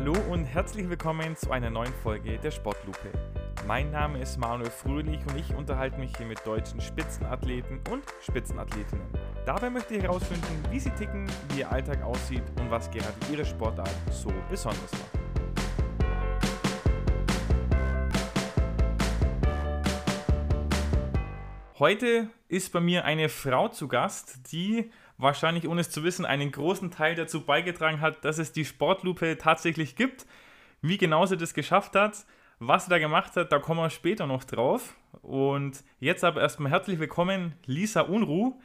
Hallo und herzlich willkommen zu einer neuen Folge der Sportlupe. Mein Name ist Manuel Fröhlich und ich unterhalte mich hier mit deutschen Spitzenathleten und Spitzenathletinnen. Dabei möchte ich herausfinden, wie sie ticken, wie ihr Alltag aussieht und was gerade ihre Sportart so besonders macht. Heute ist bei mir eine Frau zu Gast, die wahrscheinlich ohne es zu wissen einen großen Teil dazu beigetragen hat, dass es die Sportlupe tatsächlich gibt. Wie genau sie das geschafft hat, was sie da gemacht hat, da kommen wir später noch drauf. Und jetzt aber erstmal herzlich willkommen, Lisa Unruh.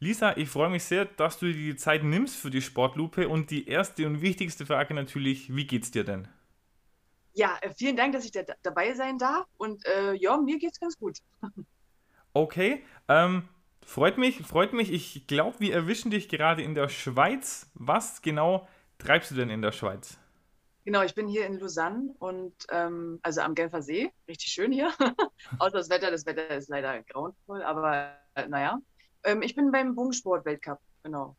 Lisa, ich freue mich sehr, dass du dir die Zeit nimmst für die Sportlupe. Und die erste und wichtigste Frage natürlich, wie geht's dir denn? Ja, äh, vielen Dank, dass ich da dabei sein darf. Und äh, ja, mir geht's ganz gut. Okay, ähm, freut mich, freut mich. Ich glaube, wir erwischen dich gerade in der Schweiz. Was genau treibst du denn in der Schweiz? Genau, ich bin hier in Lausanne und ähm, also am Genfer See, richtig schön hier. Außer das Wetter, das Wetter ist leider grauenvoll, aber äh, naja. Ähm, ich bin beim Bogensport-Weltcup, genau.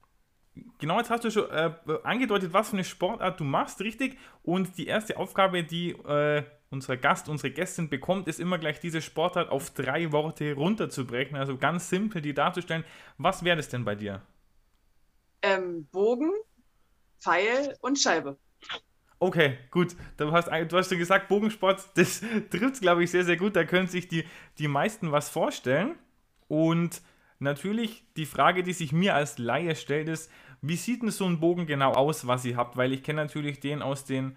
Genau, jetzt hast du schon äh, angedeutet, was für eine Sportart du machst, richtig? Und die erste Aufgabe, die äh, unser Gast, unsere Gästin bekommt, ist immer gleich diese Sportart auf drei Worte runterzubrechen, also ganz simpel die darzustellen. Was wäre das denn bei dir? Ähm, Bogen, Pfeil und Scheibe. Okay, gut. Du hast, du hast gesagt, Bogensport, das trifft, glaube ich, sehr, sehr gut. Da können sich die, die meisten was vorstellen. Und natürlich die Frage, die sich mir als Laie stellt, ist, wie sieht denn so ein Bogen genau aus, was ihr habt? Weil ich kenne natürlich den aus den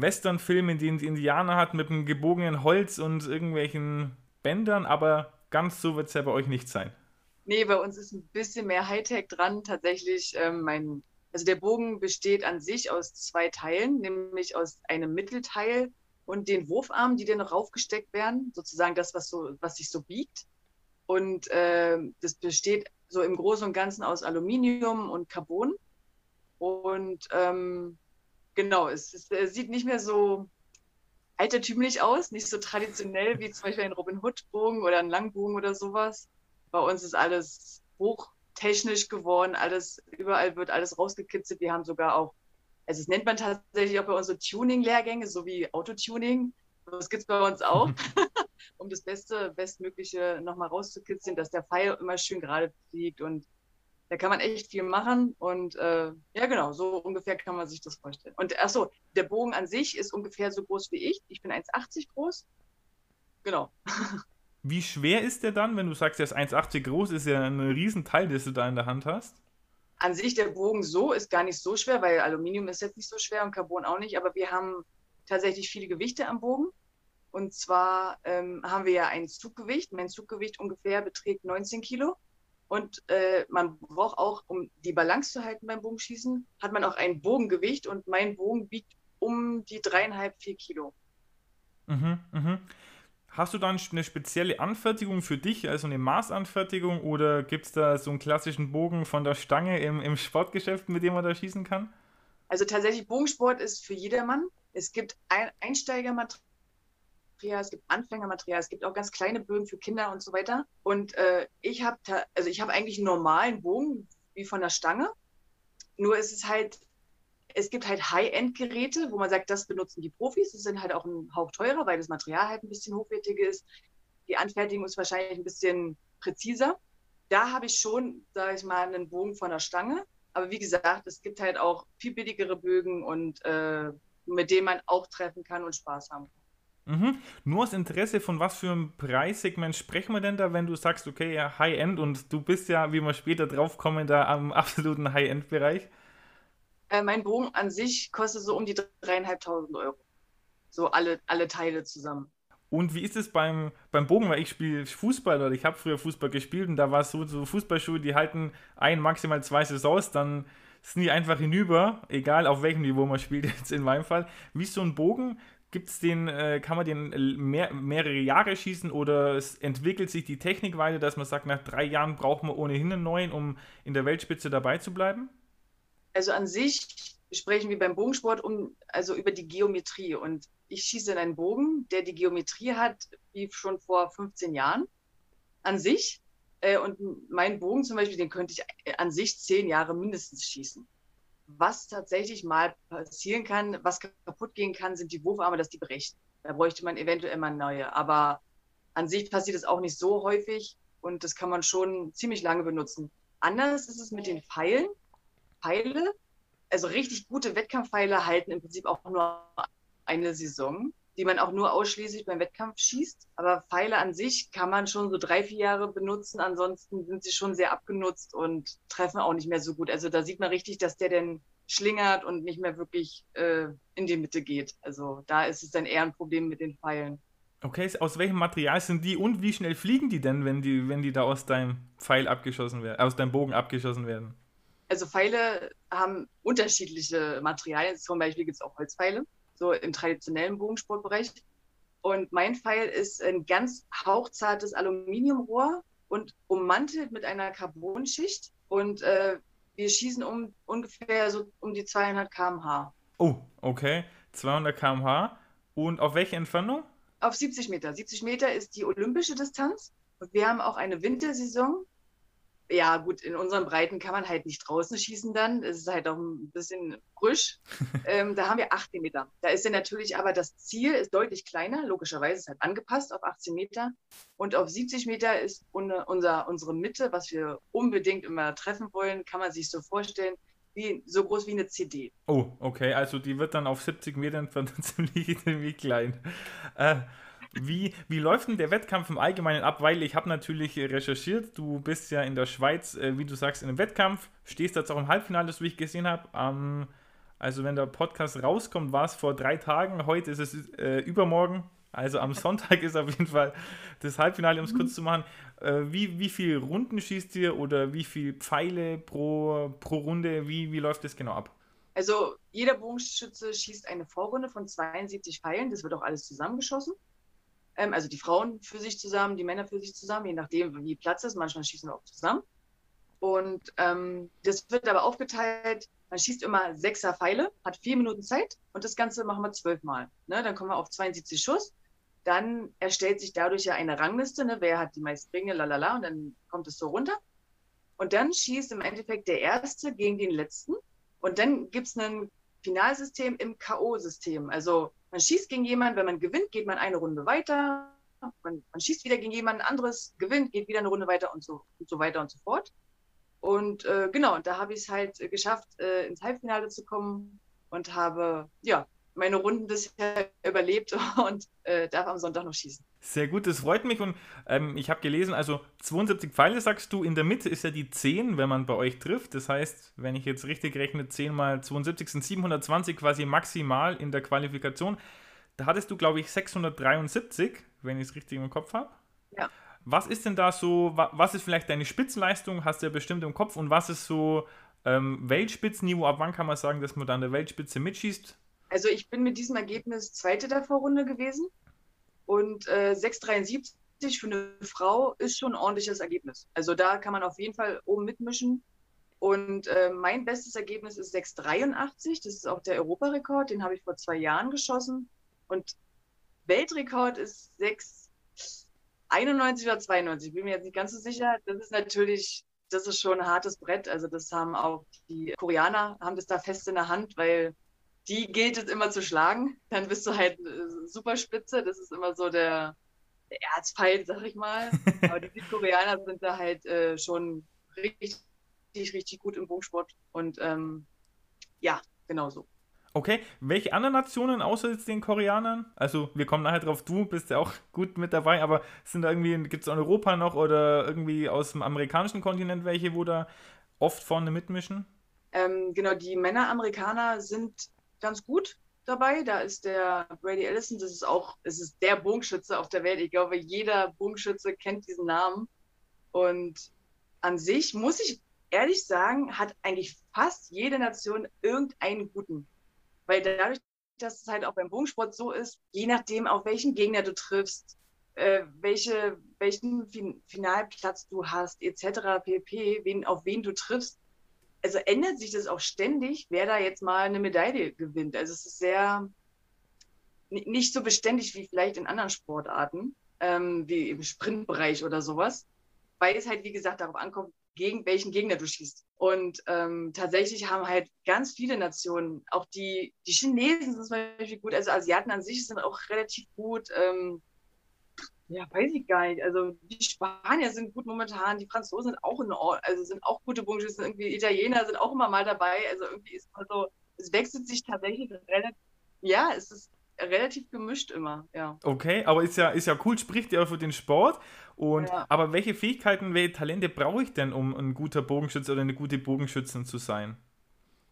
Western-Film, in dem die Indianer hat mit einem gebogenen Holz und irgendwelchen Bändern, aber ganz so wird es ja bei euch nicht sein. Nee, bei uns ist ein bisschen mehr Hightech dran. Tatsächlich, ähm, mein, also der Bogen besteht an sich aus zwei Teilen, nämlich aus einem Mittelteil und den Wurfarmen, die dann noch raufgesteckt werden, sozusagen das, was so, was sich so biegt. Und äh, das besteht so im Großen und Ganzen aus Aluminium und Carbon. Und ähm, genau, es, es, es sieht nicht mehr so altertümlich aus, nicht so traditionell wie zum Beispiel ein Robin Hood-Bogen oder ein Langbogen oder sowas. Bei uns ist alles hochtechnisch geworden, alles, überall wird alles rausgekitzelt. Wir haben sogar auch, also es nennt man tatsächlich auch bei uns so Tuning-Lehrgänge, so wie Autotuning. Das gibt es bei uns auch, um das Beste, Bestmögliche nochmal rauszukitzeln, dass der Pfeil immer schön gerade fliegt und da kann man echt viel machen und äh, ja, genau, so ungefähr kann man sich das vorstellen. Und achso, der Bogen an sich ist ungefähr so groß wie ich. Ich bin 1,80 groß. Genau. Wie schwer ist der dann, wenn du sagst, der ist 1,80 groß, ist ja ein Riesenteil, das du da in der Hand hast? An sich der Bogen so ist gar nicht so schwer, weil Aluminium ist jetzt nicht so schwer und Carbon auch nicht, aber wir haben tatsächlich viele Gewichte am Bogen. Und zwar ähm, haben wir ja ein Zuggewicht. Mein Zuggewicht ungefähr beträgt 19 Kilo. Und äh, man braucht auch, um die Balance zu halten beim Bogenschießen, hat man auch ein Bogengewicht und mein Bogen wiegt um die dreieinhalb, vier Kilo. Mhm, mhm. Hast du dann eine spezielle Anfertigung für dich, also eine Maßanfertigung, oder gibt es da so einen klassischen Bogen von der Stange im, im Sportgeschäft, mit dem man da schießen kann? Also tatsächlich, Bogensport ist für jedermann. Es gibt ein Einsteigermaterial Material, es gibt Anfängermaterial, es gibt auch ganz kleine Bögen für Kinder und so weiter. Und äh, ich habe also ich habe eigentlich einen normalen Bogen wie von der Stange. Nur ist es halt, es gibt halt High-End-Geräte, wo man sagt, das benutzen die Profis. Das sind halt auch ein Hauch teurer, weil das Material halt ein bisschen hochwertiger ist. Die Anfertigung ist wahrscheinlich ein bisschen präziser. Da habe ich schon, sage ich mal, einen Bogen von der Stange. Aber wie gesagt, es gibt halt auch viel billigere Bögen und äh, mit denen man auch treffen kann und Spaß haben kann. Mhm. Nur aus Interesse, von was für einem Preissegment sprechen wir denn da, wenn du sagst, okay, ja, High-End und du bist ja, wie wir später drauf kommen, da am absoluten High-End-Bereich? Äh, mein Bogen an sich kostet so um die dreieinhalbtausend Euro. So alle, alle Teile zusammen. Und wie ist es beim, beim Bogen? Weil ich spiele Fußball oder ich habe früher Fußball gespielt und da war es so, so Fußballschuhe, die halten ein, maximal zwei Saisons, dann sind die einfach hinüber, egal auf welchem Niveau man spielt, jetzt in meinem Fall. Wie ist so ein Bogen? Gibt's den, äh, kann man den äh, mehr, mehrere Jahre schießen oder es entwickelt sich die Technik weiter, dass man sagt, nach drei Jahren braucht man ohnehin einen neuen, um in der Weltspitze dabei zu bleiben? Also an sich sprechen wir beim Bogensport um, also über die Geometrie. Und ich schieße in einen Bogen, der die Geometrie hat, wie schon vor 15 Jahren an sich. Äh, und mein Bogen zum Beispiel, den könnte ich an sich zehn Jahre mindestens schießen. Was tatsächlich mal passieren kann, was kaputt gehen kann, sind die Wurfarme, dass die brechen. Da bräuchte man eventuell mal neue. Aber an sich passiert es auch nicht so häufig und das kann man schon ziemlich lange benutzen. Anders ist es mit den Pfeilen. Pfeile, also richtig gute Wettkampfpfeile halten im Prinzip auch nur eine Saison, die man auch nur ausschließlich beim Wettkampf schießt. Aber Pfeile an sich kann man schon so drei, vier Jahre benutzen. Ansonsten sind sie schon sehr abgenutzt und treffen auch nicht mehr so gut. Also da sieht man richtig, dass der denn schlingert und nicht mehr wirklich äh, in die Mitte geht. Also da ist es dann eher ein Problem mit den Pfeilen. Okay, aus welchem Material sind die und wie schnell fliegen die denn, wenn die, wenn die da aus deinem Pfeil abgeschossen werden, aus deinem Bogen abgeschossen werden? Also Pfeile haben unterschiedliche Materialien. Zum Beispiel gibt es auch Holzpfeile, so im traditionellen Bogensportbereich. Und mein Pfeil ist ein ganz hauchzartes Aluminiumrohr und ummantelt mit einer Carbonschicht. Und äh, wir schießen um ungefähr so um die 200 km/h. Oh, okay. 200 km/h. Und auf welche Entfernung? auf 70 Meter. 70 Meter ist die olympische Distanz. Und wir haben auch eine Wintersaison. Ja, gut, in unseren Breiten kann man halt nicht draußen schießen dann. Es ist halt auch ein bisschen frisch. ähm, da haben wir 18 Meter. Da ist ja natürlich aber das Ziel ist deutlich kleiner. Logischerweise ist halt angepasst auf 18 Meter. Und auf 70 Meter ist unser, unsere Mitte, was wir unbedingt immer treffen wollen, kann man sich so vorstellen, wie, so groß wie eine CD. Oh, okay, also die wird dann auf 70 Metern ziemlich, ziemlich klein. Äh, wie, wie läuft denn der Wettkampf im Allgemeinen ab? Weil ich habe natürlich recherchiert, du bist ja in der Schweiz, äh, wie du sagst, in einem Wettkampf, stehst jetzt auch im Halbfinale, das wie ich gesehen habe. Ähm, also wenn der Podcast rauskommt, war es vor drei Tagen, heute ist es äh, übermorgen. Also am Sonntag ist auf jeden Fall das Halbfinale, um es mhm. kurz zu machen. Äh, wie, wie viele Runden schießt ihr oder wie viele Pfeile pro, pro Runde? Wie, wie läuft das genau ab? Also jeder Bogenschütze schießt eine Vorrunde von 72 Pfeilen. Das wird auch alles zusammengeschossen. Ähm, also die Frauen für sich zusammen, die Männer für sich zusammen, je nachdem, wie Platz ist. Manchmal schießen wir auch zusammen. Und ähm, das wird aber aufgeteilt. Man schießt immer sechser Pfeile, hat vier Minuten Zeit und das Ganze machen wir zwölfmal. Ne? Dann kommen wir auf 72 Schuss dann erstellt sich dadurch ja eine Rangliste, ne? wer hat die meisten Ringe, lalala, und dann kommt es so runter. Und dann schießt im Endeffekt der Erste gegen den Letzten. Und dann gibt es ein Finalsystem im K.O.-System. Also man schießt gegen jemanden, wenn man gewinnt, geht man eine Runde weiter. Man, man schießt wieder gegen jemanden anderes, gewinnt, geht wieder eine Runde weiter und so, und so weiter und so fort. Und äh, genau, und da habe ich es halt äh, geschafft, äh, ins Halbfinale zu kommen und habe ja meine Runden bisher überlebt und äh, darf am Sonntag noch schießen. Sehr gut, das freut mich und ähm, ich habe gelesen, also 72 Pfeile sagst du, in der Mitte ist ja die 10, wenn man bei euch trifft. Das heißt, wenn ich jetzt richtig rechne, 10 mal 72 sind 720 quasi maximal in der Qualifikation. Da hattest du, glaube ich, 673, wenn ich es richtig im Kopf habe. Ja. Was ist denn da so, was ist vielleicht deine Spitzenleistung, hast du ja bestimmt im Kopf und was ist so ähm, Weltspitzenniveau, ab wann kann man sagen, dass man da an der Weltspitze mitschießt? Also ich bin mit diesem Ergebnis Zweite der Vorrunde gewesen und äh, 6,73 für eine Frau ist schon ein ordentliches Ergebnis. Also da kann man auf jeden Fall oben mitmischen. Und äh, mein bestes Ergebnis ist 6,83. Das ist auch der Europarekord. Den habe ich vor zwei Jahren geschossen. Und Weltrekord ist 6,91 oder 92. Bin mir jetzt nicht ganz so sicher. Das ist natürlich, das ist schon ein hartes Brett. Also das haben auch die Koreaner, haben das da fest in der Hand, weil die gilt es immer zu schlagen. Dann bist du halt äh, super spitze. Das ist immer so der, der Erzfeind, sag ich mal. Aber die Südkoreaner sind da halt äh, schon richtig, richtig gut im Bogensport. Und ähm, ja, genau so. Okay, welche anderen Nationen außer jetzt den Koreanern? Also, wir kommen nachher drauf, du bist ja auch gut mit dabei, aber sind da irgendwie, gibt es in Europa noch oder irgendwie aus dem amerikanischen Kontinent welche, wo da oft vorne mitmischen? Ähm, genau, die Männer-Amerikaner sind ganz gut dabei. Da ist der Brady Ellison, das ist auch, es ist der Bogenschütze auf der Welt. Ich glaube, jeder Bogenschütze kennt diesen Namen. Und an sich muss ich ehrlich sagen, hat eigentlich fast jede Nation irgendeinen guten. Weil dadurch, dass es halt auch beim Bogensport so ist, je nachdem, auf welchen Gegner du triffst, äh, welche, welchen fin Finalplatz du hast, etc., pp., wen, auf wen du triffst, also ändert sich das auch ständig, wer da jetzt mal eine Medaille gewinnt. Also es ist sehr nicht so beständig wie vielleicht in anderen Sportarten, ähm, wie im Sprintbereich oder sowas, weil es halt, wie gesagt, darauf ankommt, gegen welchen Gegner du schießt. Und ähm, tatsächlich haben halt ganz viele Nationen, auch die, die Chinesen sind zum Beispiel gut, also Asiaten an sich sind auch relativ gut. Ähm, ja, weiß ich gar nicht. Also die Spanier sind gut momentan, die Franzosen sind auch in Ordnung, also sind auch gute Bogenschützen, irgendwie Italiener sind auch immer mal dabei. Also irgendwie ist man so, es wechselt sich tatsächlich relativ, ja, es ist relativ gemischt immer, ja. Okay, aber ist ja, ist ja cool, spricht ja für den Sport. Und, ja. Aber welche Fähigkeiten, welche Talente brauche ich denn, um ein guter Bogenschütze oder eine gute Bogenschützin zu sein?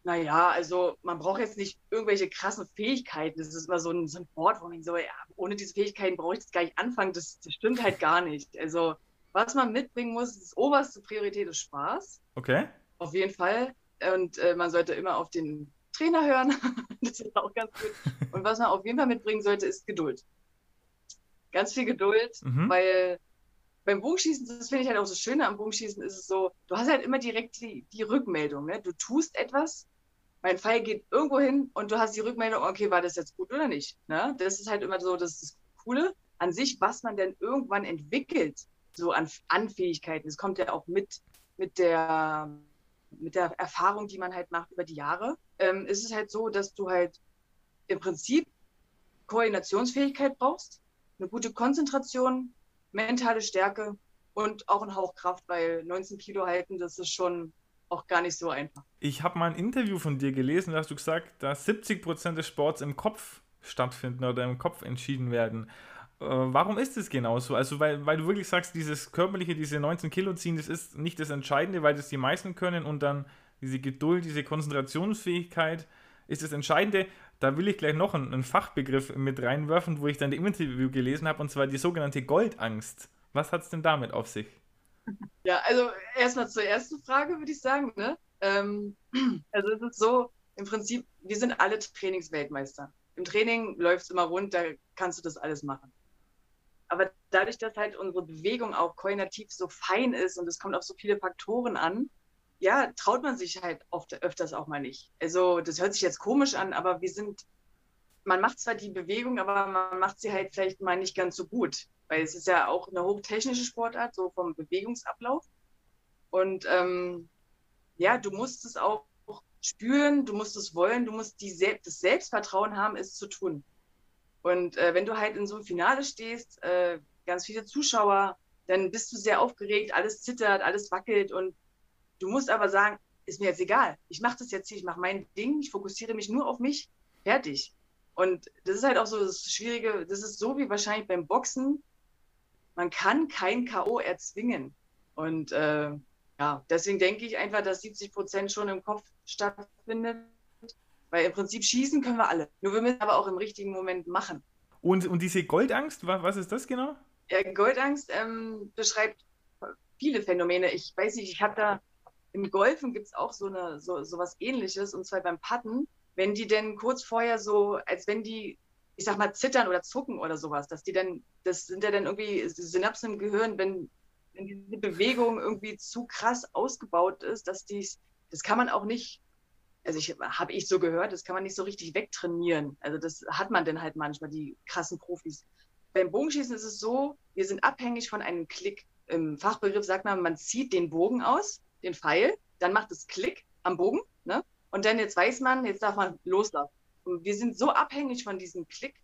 Naja, also man braucht jetzt nicht irgendwelche krassen Fähigkeiten. Das ist immer so ein, so ein Wort, wo man so, ja, ohne diese Fähigkeiten brauche ich das gar nicht anfangen. Das, das stimmt halt gar nicht. Also, was man mitbringen muss, ist oberste Priorität ist Spaß. Okay. Auf jeden Fall. Und äh, man sollte immer auf den Trainer hören. das ist auch ganz gut. Und was man auf jeden Fall mitbringen sollte, ist Geduld. Ganz viel Geduld, mhm. weil beim Bogenschießen, das finde ich halt auch so schön am Bogenschießen, ist es so, du hast halt immer direkt die, die Rückmeldung. Ne? Du tust etwas, mein Pfeil geht irgendwo hin und du hast die Rückmeldung, okay, war das jetzt gut oder nicht? Ne? Das ist halt immer so, das ist das Coole an sich, was man denn irgendwann entwickelt, so an, an Fähigkeiten. Das kommt ja auch mit, mit der mit der Erfahrung, die man halt macht über die Jahre, ähm, ist es halt so, dass du halt im Prinzip Koordinationsfähigkeit brauchst, eine gute Konzentration, mentale Stärke und auch ein Hauch Kraft, weil 19 Kilo halten, das ist schon auch gar nicht so einfach. Ich habe mal ein Interview von dir gelesen, da hast du gesagt, dass 70 Prozent des Sports im Kopf stattfinden oder im Kopf entschieden werden. Äh, warum ist es genauso? Also, weil, weil du wirklich sagst, dieses körperliche, diese 19 Kilo ziehen, das ist nicht das Entscheidende, weil das die meisten können und dann diese Geduld, diese Konzentrationsfähigkeit ist das Entscheidende. Da will ich gleich noch einen, einen Fachbegriff mit reinwerfen, wo ich dann im Interview gelesen habe, und zwar die sogenannte Goldangst. Was hat es denn damit auf sich? Ja, also erstmal zur ersten Frage würde ich sagen. Ne? Ähm, also es ist so, im Prinzip, wir sind alle Trainingsweltmeister. Im Training läuft es immer rund, da kannst du das alles machen. Aber dadurch, dass halt unsere Bewegung auch koordinativ so fein ist und es kommt auf so viele Faktoren an, ja, traut man sich halt oft öfters auch mal nicht. Also das hört sich jetzt komisch an, aber wir sind, man macht zwar die Bewegung, aber man macht sie halt vielleicht mal nicht ganz so gut, weil es ist ja auch eine hochtechnische Sportart, so vom Bewegungsablauf. Und ähm, ja, du musst es auch spüren, du musst es wollen, du musst die, das Selbstvertrauen haben, es zu tun. Und äh, wenn du halt in so einem Finale stehst, äh, ganz viele Zuschauer, dann bist du sehr aufgeregt, alles zittert, alles wackelt und du musst aber sagen, ist mir jetzt egal. Ich mache das jetzt hier, ich mache mein Ding, ich fokussiere mich nur auf mich, fertig. Und das ist halt auch so das Schwierige, das ist so wie wahrscheinlich beim Boxen, man kann kein K.O. erzwingen. Und äh, ja, deswegen denke ich einfach, dass 70 Prozent schon im Kopf stattfindet weil im Prinzip schießen können wir alle. Nur wir müssen aber auch im richtigen Moment machen. Und, und diese Goldangst, was ist das genau? Ja, Goldangst ähm, beschreibt viele Phänomene. Ich weiß nicht, ich habe da im Golfen gibt es auch so, eine, so, so was ähnliches, und zwar beim Patten, wenn die denn kurz vorher so, als wenn die, ich sag mal, zittern oder zucken oder sowas, dass die dann, das sind ja dann irgendwie Synapsen im Gehirn, wenn, wenn diese Bewegung irgendwie zu krass ausgebaut ist, dass dies, das kann man auch nicht also ich habe ich so gehört, das kann man nicht so richtig wegtrainieren. Also das hat man dann halt manchmal, die krassen Profis. Beim Bogenschießen ist es so, wir sind abhängig von einem Klick. Im Fachbegriff sagt man, man zieht den Bogen aus, den Pfeil, dann macht es Klick am Bogen, ne? Und dann jetzt weiß man, jetzt darf man loslassen. Wir sind so abhängig von diesem Klick,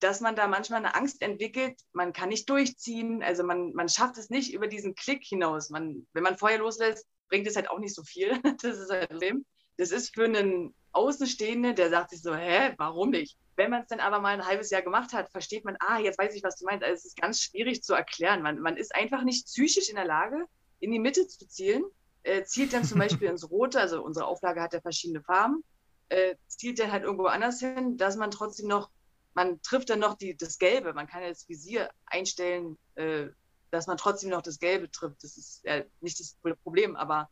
dass man da manchmal eine Angst entwickelt, man kann nicht durchziehen, also man, man schafft es nicht über diesen Klick hinaus. Man, wenn man Feuer loslässt, bringt es halt auch nicht so viel. Das ist halt Problem. Das ist für einen Außenstehenden, der sagt sich so, hä, warum nicht? Wenn man es dann aber mal ein halbes Jahr gemacht hat, versteht man, ah, jetzt weiß ich, was du meinst. Also es ist ganz schwierig zu erklären. Man, man ist einfach nicht psychisch in der Lage, in die Mitte zu zielen, äh, zielt dann zum Beispiel ins Rote, also unsere Auflage hat ja verschiedene Farben, äh, zielt dann halt irgendwo anders hin, dass man trotzdem noch, man trifft dann noch die, das Gelbe. Man kann ja das Visier einstellen, äh, dass man trotzdem noch das Gelbe trifft. Das ist ja nicht das Problem, aber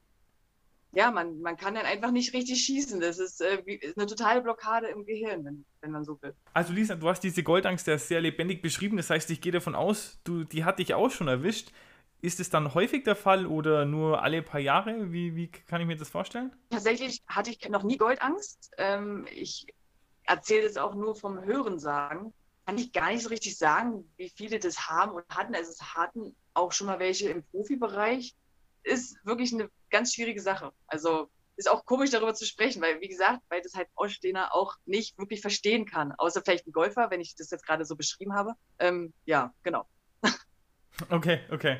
ja, man, man kann dann einfach nicht richtig schießen. Das ist, äh, wie, ist eine totale Blockade im Gehirn, wenn, wenn man so will. Also Lisa, du hast diese Goldangst ja sehr lebendig beschrieben. Das heißt, ich gehe davon aus, du, die hat dich auch schon erwischt. Ist es dann häufig der Fall oder nur alle paar Jahre? Wie, wie kann ich mir das vorstellen? Tatsächlich hatte ich noch nie Goldangst. Ähm, ich erzähle es auch nur vom Hörensagen. Kann ich gar nicht so richtig sagen, wie viele das haben und hatten. Also es hatten auch schon mal welche im Profibereich ist wirklich eine ganz schwierige Sache. Also ist auch komisch darüber zu sprechen, weil wie gesagt, weil das halt Ausstehender auch nicht wirklich verstehen kann, außer vielleicht ein Golfer, wenn ich das jetzt gerade so beschrieben habe. Ähm, ja, genau. Okay, okay.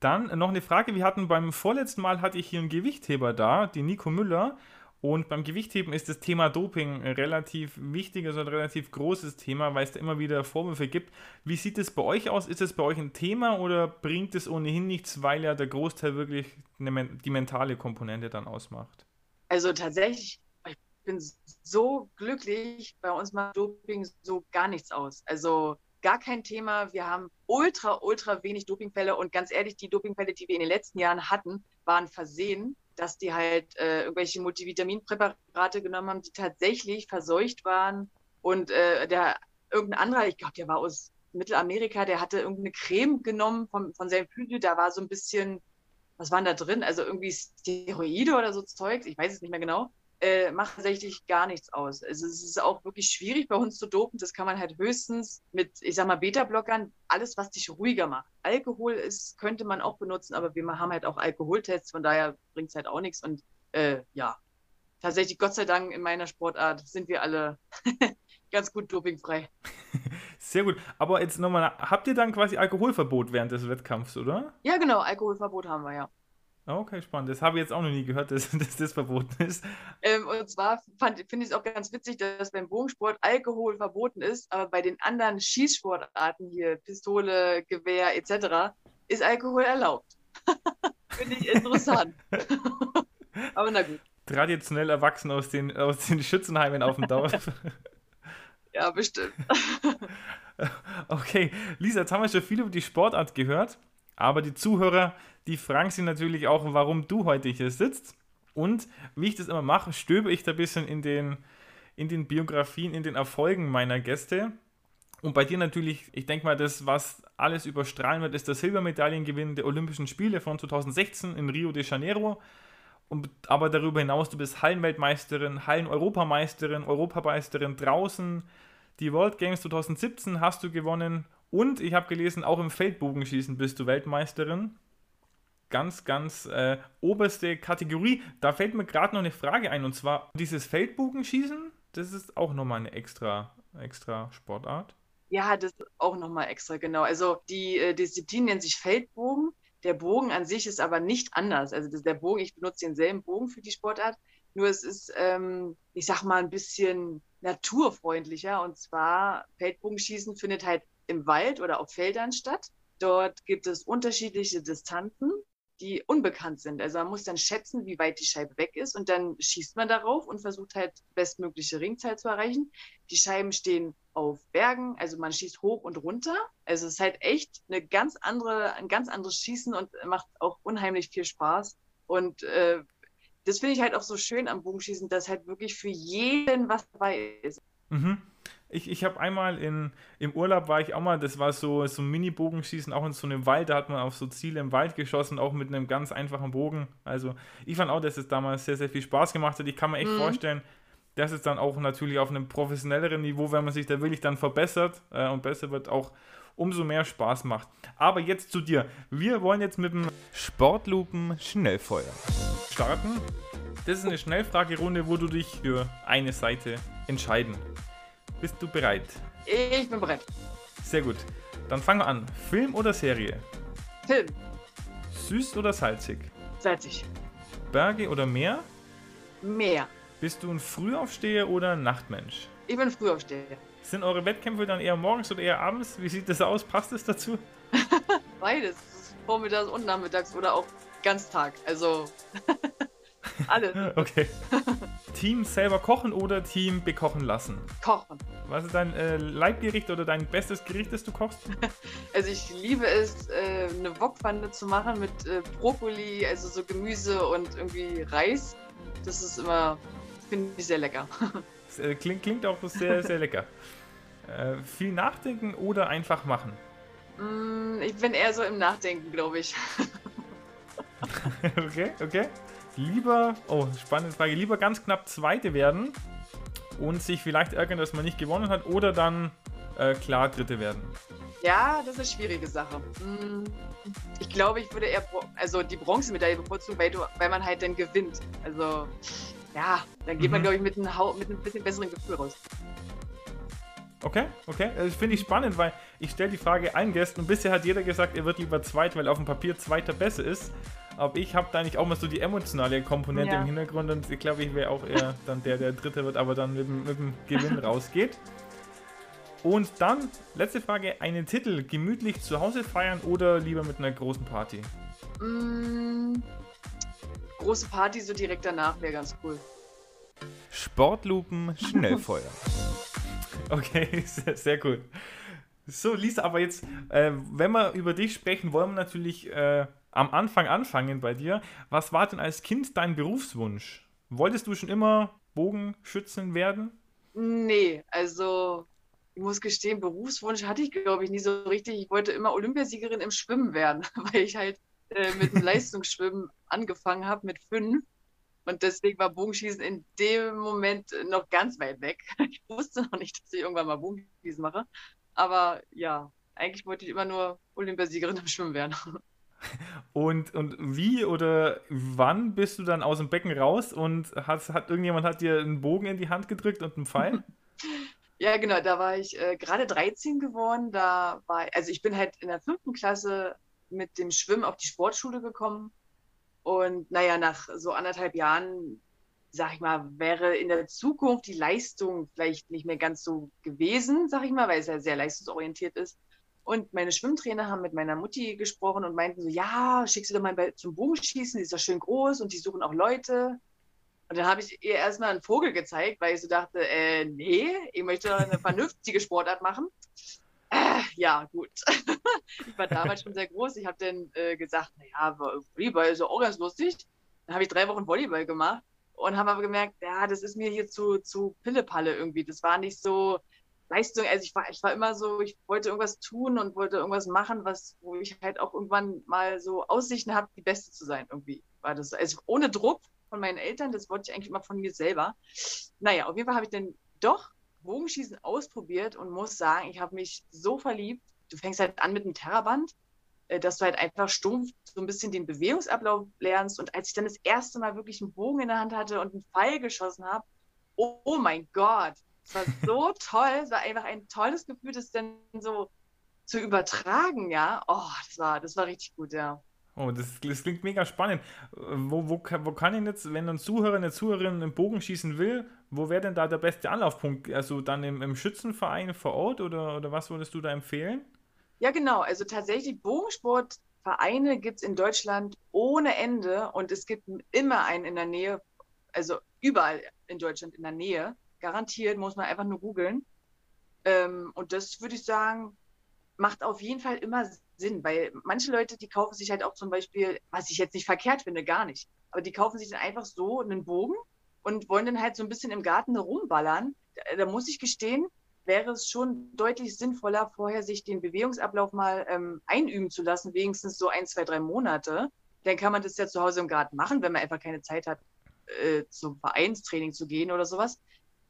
Dann noch eine Frage. Wir hatten beim vorletzten Mal hatte ich hier einen Gewichtheber da, die Nico Müller. Und beim Gewichtheben ist das Thema Doping relativ also ein relativ großes Thema, weil es da immer wieder Vorwürfe gibt. Wie sieht es bei euch aus? Ist es bei euch ein Thema oder bringt es ohnehin nichts, weil ja der Großteil wirklich eine, die mentale Komponente dann ausmacht? Also tatsächlich, ich bin so glücklich, bei uns macht Doping so gar nichts aus. Also gar kein Thema. Wir haben ultra, ultra wenig Dopingfälle und ganz ehrlich, die Dopingfälle, die wir in den letzten Jahren hatten, waren versehen dass die halt äh, irgendwelche Multivitaminpräparate genommen haben, die tatsächlich verseucht waren. Und äh, der irgendein anderer, ich glaube, der war aus Mittelamerika, der hatte irgendeine Creme genommen von, von seinem Physio, da war so ein bisschen, was waren da drin? Also irgendwie Steroide oder so Zeugs, ich weiß es nicht mehr genau äh, macht tatsächlich gar nichts aus. Also es ist auch wirklich schwierig bei uns zu dopen. Das kann man halt höchstens mit, ich sag mal, Beta-Blockern, alles, was dich ruhiger macht. Alkohol ist, könnte man auch benutzen, aber wir haben halt auch Alkoholtests, von daher bringt es halt auch nichts. Und äh, ja, tatsächlich, Gott sei Dank, in meiner Sportart sind wir alle ganz gut dopingfrei. Sehr gut. Aber jetzt nochmal, habt ihr dann quasi Alkoholverbot während des Wettkampfs, oder? Ja, genau, Alkoholverbot haben wir ja. Okay, spannend. Das habe ich jetzt auch noch nie gehört, dass, dass das verboten ist. Ähm, und zwar finde ich es auch ganz witzig, dass beim Bogensport Alkohol verboten ist, aber bei den anderen Schießsportarten hier, Pistole, Gewehr etc., ist Alkohol erlaubt. finde ich interessant. aber na gut. Traditionell erwachsen aus den, aus den Schützenheimen auf dem Dorf. ja, bestimmt. okay, Lisa, jetzt haben wir schon viel über die Sportart gehört. Aber die Zuhörer, die fragen sich natürlich auch, warum du heute hier sitzt. Und wie ich das immer mache, stöbe ich da ein bisschen in den, in den Biografien, in den Erfolgen meiner Gäste. Und bei dir natürlich, ich denke mal, das, was alles überstrahlen wird, ist der Silbermedaillengewinn der Olympischen Spiele von 2016 in Rio de Janeiro. Und, aber darüber hinaus, du bist Hallenweltmeisterin, Hallen-Europameisterin, Europameisterin draußen. Die World Games 2017 hast du gewonnen und ich habe gelesen, auch im Feldbogenschießen bist du Weltmeisterin. Ganz, ganz äh, oberste Kategorie. Da fällt mir gerade noch eine Frage ein. Und zwar, dieses Feldbogenschießen, das ist auch nochmal eine extra, extra Sportart. Ja, das ist auch nochmal extra, genau. Also die äh, Disziplin nennt sich Feldbogen. Der Bogen an sich ist aber nicht anders. Also das, der Bogen, ich benutze denselben Bogen für die Sportart. Nur es ist, ähm, ich sag mal, ein bisschen naturfreundlicher. Und zwar Feldbogenschießen findet halt im Wald oder auf Feldern statt. Dort gibt es unterschiedliche Distanzen, die unbekannt sind. Also man muss dann schätzen, wie weit die Scheibe weg ist und dann schießt man darauf und versucht halt bestmögliche Ringzeit zu erreichen. Die Scheiben stehen auf Bergen, also man schießt hoch und runter. Also es ist halt echt eine ganz andere, ein ganz anderes Schießen und macht auch unheimlich viel Spaß. Und äh, das finde ich halt auch so schön am Bogenschießen, dass halt wirklich für jeden was dabei ist. Mhm. Ich, ich habe einmal in, im Urlaub war ich auch mal, das war so, so ein Mini-Bogenschießen, auch in so einem Wald, da hat man auf so Ziele im Wald geschossen, auch mit einem ganz einfachen Bogen. Also ich fand auch, dass es damals sehr, sehr viel Spaß gemacht hat. Ich kann mir echt mhm. vorstellen, dass es dann auch natürlich auf einem professionelleren Niveau, wenn man sich da wirklich dann verbessert äh, und besser wird, auch umso mehr Spaß macht. Aber jetzt zu dir. Wir wollen jetzt mit dem Sportlupen Schnellfeuer starten. Das ist eine Schnellfragerunde, wo du dich für eine Seite entscheiden bist du bereit? Ich bin bereit. Sehr gut. Dann fangen wir an. Film oder Serie? Film. Süß oder salzig? Salzig. Berge oder Meer? Meer. Bist du ein Frühaufsteher oder Nachtmensch? Ich bin Frühaufsteher. Sind eure Wettkämpfe dann eher morgens oder eher abends? Wie sieht das aus? Passt es dazu? Beides. Vormittags und nachmittags oder auch Ganztag. Also alles. okay. Team selber kochen oder Team bekochen lassen? Kochen. Was ist dein äh, Leibgericht oder dein bestes Gericht, das du kochst? Also ich liebe es, äh, eine Wokpfanne zu machen mit äh, Brokkoli, also so Gemüse und irgendwie Reis. Das ist immer, finde ich sehr lecker. Das, klingt, klingt auch sehr, sehr lecker. Äh, viel nachdenken oder einfach machen? Mm, ich bin eher so im Nachdenken, glaube ich. okay, okay lieber, oh, spannende Frage, lieber ganz knapp Zweite werden und sich vielleicht ärgern, dass man nicht gewonnen hat oder dann äh, klar Dritte werden? Ja, das ist eine schwierige Sache. Hm, ich glaube, ich würde eher also die Bronzemedaille bevorzugen, weil, du, weil man halt dann gewinnt. Also ja, dann geht mhm. man, glaube ich, mit einem, mit einem bisschen besseren Gefühl raus. Okay, okay. Das finde ich spannend, weil ich stelle die Frage allen Gästen und bisher hat jeder gesagt, er wird lieber Zweit, weil auf dem Papier Zweiter besser ist. Aber ich habe da eigentlich auch mal so die emotionale Komponente ja. im Hintergrund und ich glaube, ich wäre auch eher dann der, der Dritte wird, aber dann mit, mit dem Gewinn rausgeht. Und dann, letzte Frage, einen Titel gemütlich zu Hause feiern oder lieber mit einer großen Party? Mm, große Party so direkt danach wäre ganz cool. Sportlupen, Schnellfeuer. okay, sehr, sehr gut. So, Lisa, aber jetzt, äh, wenn wir über dich sprechen, wollen wir natürlich äh, am Anfang anfangen bei dir. Was war denn als Kind dein Berufswunsch? Wolltest du schon immer Bogenschützen werden? Nee, also ich muss gestehen, Berufswunsch hatte ich, glaube ich, nie so richtig. Ich wollte immer Olympiasiegerin im Schwimmen werden, weil ich halt äh, mit dem Leistungsschwimmen angefangen habe mit fünf. Und deswegen war Bogenschießen in dem Moment noch ganz weit weg. Ich wusste noch nicht, dass ich irgendwann mal Bogenschießen mache. Aber ja, eigentlich wollte ich immer nur Olympiasiegerin im Schwimmen werden. Und, und wie oder wann bist du dann aus dem Becken raus und hat, hat irgendjemand hat dir einen Bogen in die Hand gedrückt und einen Pfeil? Ja, genau, da war ich äh, gerade 13 geworden. Da war, also ich bin halt in der fünften Klasse mit dem Schwimmen auf die Sportschule gekommen. Und naja, nach so anderthalb Jahren, sag ich mal, wäre in der Zukunft die Leistung vielleicht nicht mehr ganz so gewesen, sag ich mal, weil es ja sehr leistungsorientiert ist. Und meine Schwimmtrainer haben mit meiner Mutti gesprochen und meinten so, ja, schick sie doch mal zum Bogenschießen, die ist doch schön groß und die suchen auch Leute. Und dann habe ich ihr erstmal einen Vogel gezeigt, weil ich so dachte, äh, nee, ich möchte eine vernünftige Sportart machen. Äh, ja, gut. ich war damals schon sehr groß. Ich habe dann äh, gesagt, naja, Volleyball ist ja auch ganz lustig. Dann habe ich drei Wochen Volleyball gemacht und habe aber gemerkt, ja, das ist mir hier zu, zu Pillepalle irgendwie. Das war nicht so, Leistung, also ich war, ich war immer so, ich wollte irgendwas tun und wollte irgendwas machen, was, wo ich halt auch irgendwann mal so Aussichten habe, die Beste zu sein, irgendwie. War das also ohne Druck von meinen Eltern, das wollte ich eigentlich immer von mir selber. Naja, auf jeden Fall habe ich dann doch Bogenschießen ausprobiert und muss sagen, ich habe mich so verliebt. Du fängst halt an mit einem Terraband, äh, dass du halt einfach stumpf so ein bisschen den Bewegungsablauf lernst. Und als ich dann das erste Mal wirklich einen Bogen in der Hand hatte und einen Pfeil geschossen habe, oh, oh mein Gott, es war so toll, es war einfach ein tolles Gefühl, das dann so zu übertragen, ja. Oh, das war, das war richtig gut, ja. Oh, das, das klingt mega spannend. Wo, wo, wo kann ich jetzt, wenn ein Zuhörer, eine Zuhörerin einen Bogen schießen will, wo wäre denn da der beste Anlaufpunkt? Also dann im, im Schützenverein vor Ort oder, oder was würdest du da empfehlen? Ja, genau. Also tatsächlich Bogensportvereine gibt es in Deutschland ohne Ende und es gibt immer einen in der Nähe, also überall in Deutschland in der Nähe. Garantiert, muss man einfach nur googeln. Ähm, und das würde ich sagen, macht auf jeden Fall immer Sinn, weil manche Leute, die kaufen sich halt auch zum Beispiel, was ich jetzt nicht verkehrt finde, gar nicht, aber die kaufen sich dann einfach so einen Bogen und wollen dann halt so ein bisschen im Garten herumballern. Da, da muss ich gestehen, wäre es schon deutlich sinnvoller, vorher sich den Bewegungsablauf mal ähm, einüben zu lassen, wenigstens so ein, zwei, drei Monate. Dann kann man das ja zu Hause im Garten machen, wenn man einfach keine Zeit hat, äh, zum Vereinstraining zu gehen oder sowas.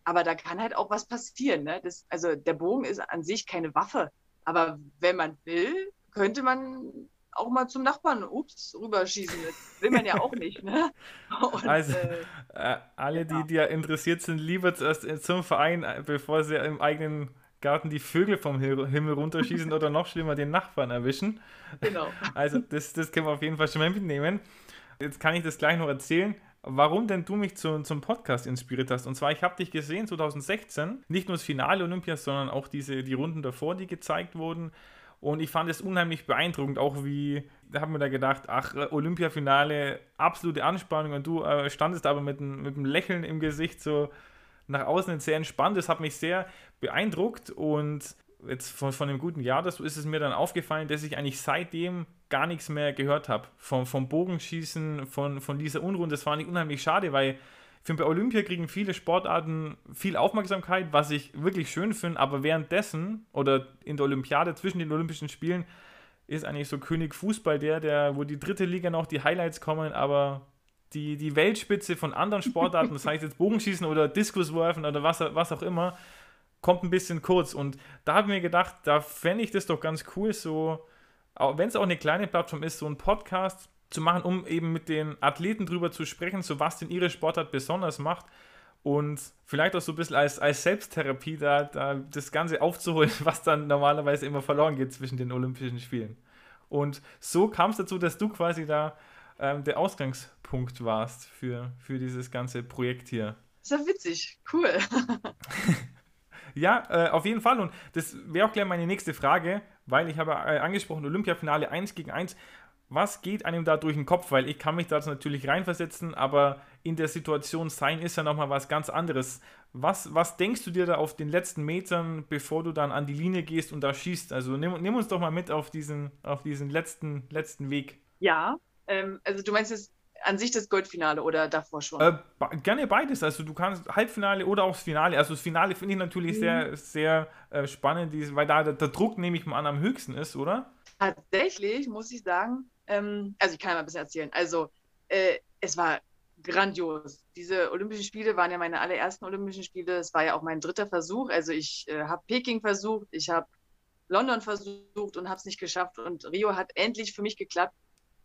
Aber da kann halt auch was passieren. Ne? Das, also der Bogen ist an sich keine Waffe. Aber wenn man will, könnte man auch mal zum Nachbarn, ups, rüberschießen. Das will man ja auch nicht, ne? Und, also, äh, äh, alle, genau. die, die ja interessiert sind, lieber zuerst zum Verein, bevor sie im eigenen Garten die Vögel vom Himmel runterschießen oder noch schlimmer den Nachbarn erwischen. Genau. Also, das, das können wir auf jeden Fall schon mal mitnehmen. Jetzt kann ich das gleich noch erzählen warum denn du mich zu, zum Podcast inspiriert hast. Und zwar, ich habe dich gesehen 2016, nicht nur das Finale Olympias, sondern auch diese, die Runden davor, die gezeigt wurden. Und ich fand es unheimlich beeindruckend, auch wie, da haben wir da gedacht, ach, Olympiafinale, absolute Anspannung und du äh, standest aber mit, mit einem Lächeln im Gesicht so nach außen sehr entspannt. Das hat mich sehr beeindruckt und jetzt von, von einem guten Jahr, das ist es mir dann aufgefallen, dass ich eigentlich seitdem gar nichts mehr gehört habe. Vom, vom Bogenschießen, von, von dieser Unruhe. Das fand ich unheimlich schade, weil ich finde, bei Olympia kriegen viele Sportarten viel Aufmerksamkeit, was ich wirklich schön finde, aber währenddessen oder in der Olympiade zwischen den Olympischen Spielen ist eigentlich so König Fußball der, der, wo die dritte Liga noch die Highlights kommen, aber die, die Weltspitze von anderen Sportarten, das heißt jetzt Bogenschießen oder Diskuswerfen oder was, was auch immer, kommt ein bisschen kurz. Und da habe ich mir gedacht, da fände ich das doch ganz cool, so, wenn es auch eine kleine Plattform ist, so ein Podcast zu machen, um eben mit den Athleten drüber zu sprechen, so was denn ihre Sportart besonders macht und vielleicht auch so ein bisschen als, als Selbsttherapie da, da das Ganze aufzuholen, was dann normalerweise immer verloren geht zwischen den Olympischen Spielen. Und so kam es dazu, dass du quasi da ähm, der Ausgangspunkt warst für, für dieses ganze Projekt hier. Ist ja witzig, cool. ja, äh, auf jeden Fall. Und das wäre auch gleich meine nächste Frage, weil ich habe äh, angesprochen, Olympiafinale 1 gegen 1 was geht einem da durch den Kopf? Weil ich kann mich da natürlich reinversetzen, aber in der Situation sein ist ja nochmal was ganz anderes. Was, was denkst du dir da auf den letzten Metern, bevor du dann an die Linie gehst und da schießt? Also nimm, nimm uns doch mal mit auf diesen, auf diesen letzten, letzten Weg. Ja, ähm, also du meinst jetzt an sich das Goldfinale oder davor schon? Äh, gerne beides. Also du kannst Halbfinale oder auch das Finale. Also das Finale finde ich natürlich mhm. sehr, sehr äh, spannend, weil da der, der Druck, nehme ich mal an, am höchsten ist, oder? Tatsächlich muss ich sagen, ähm, also ich kann mal ein bisschen erzählen. Also äh, es war grandios. Diese Olympischen Spiele waren ja meine allerersten Olympischen Spiele. Es war ja auch mein dritter Versuch. Also ich äh, habe Peking versucht, ich habe London versucht und habe es nicht geschafft. Und Rio hat endlich für mich geklappt.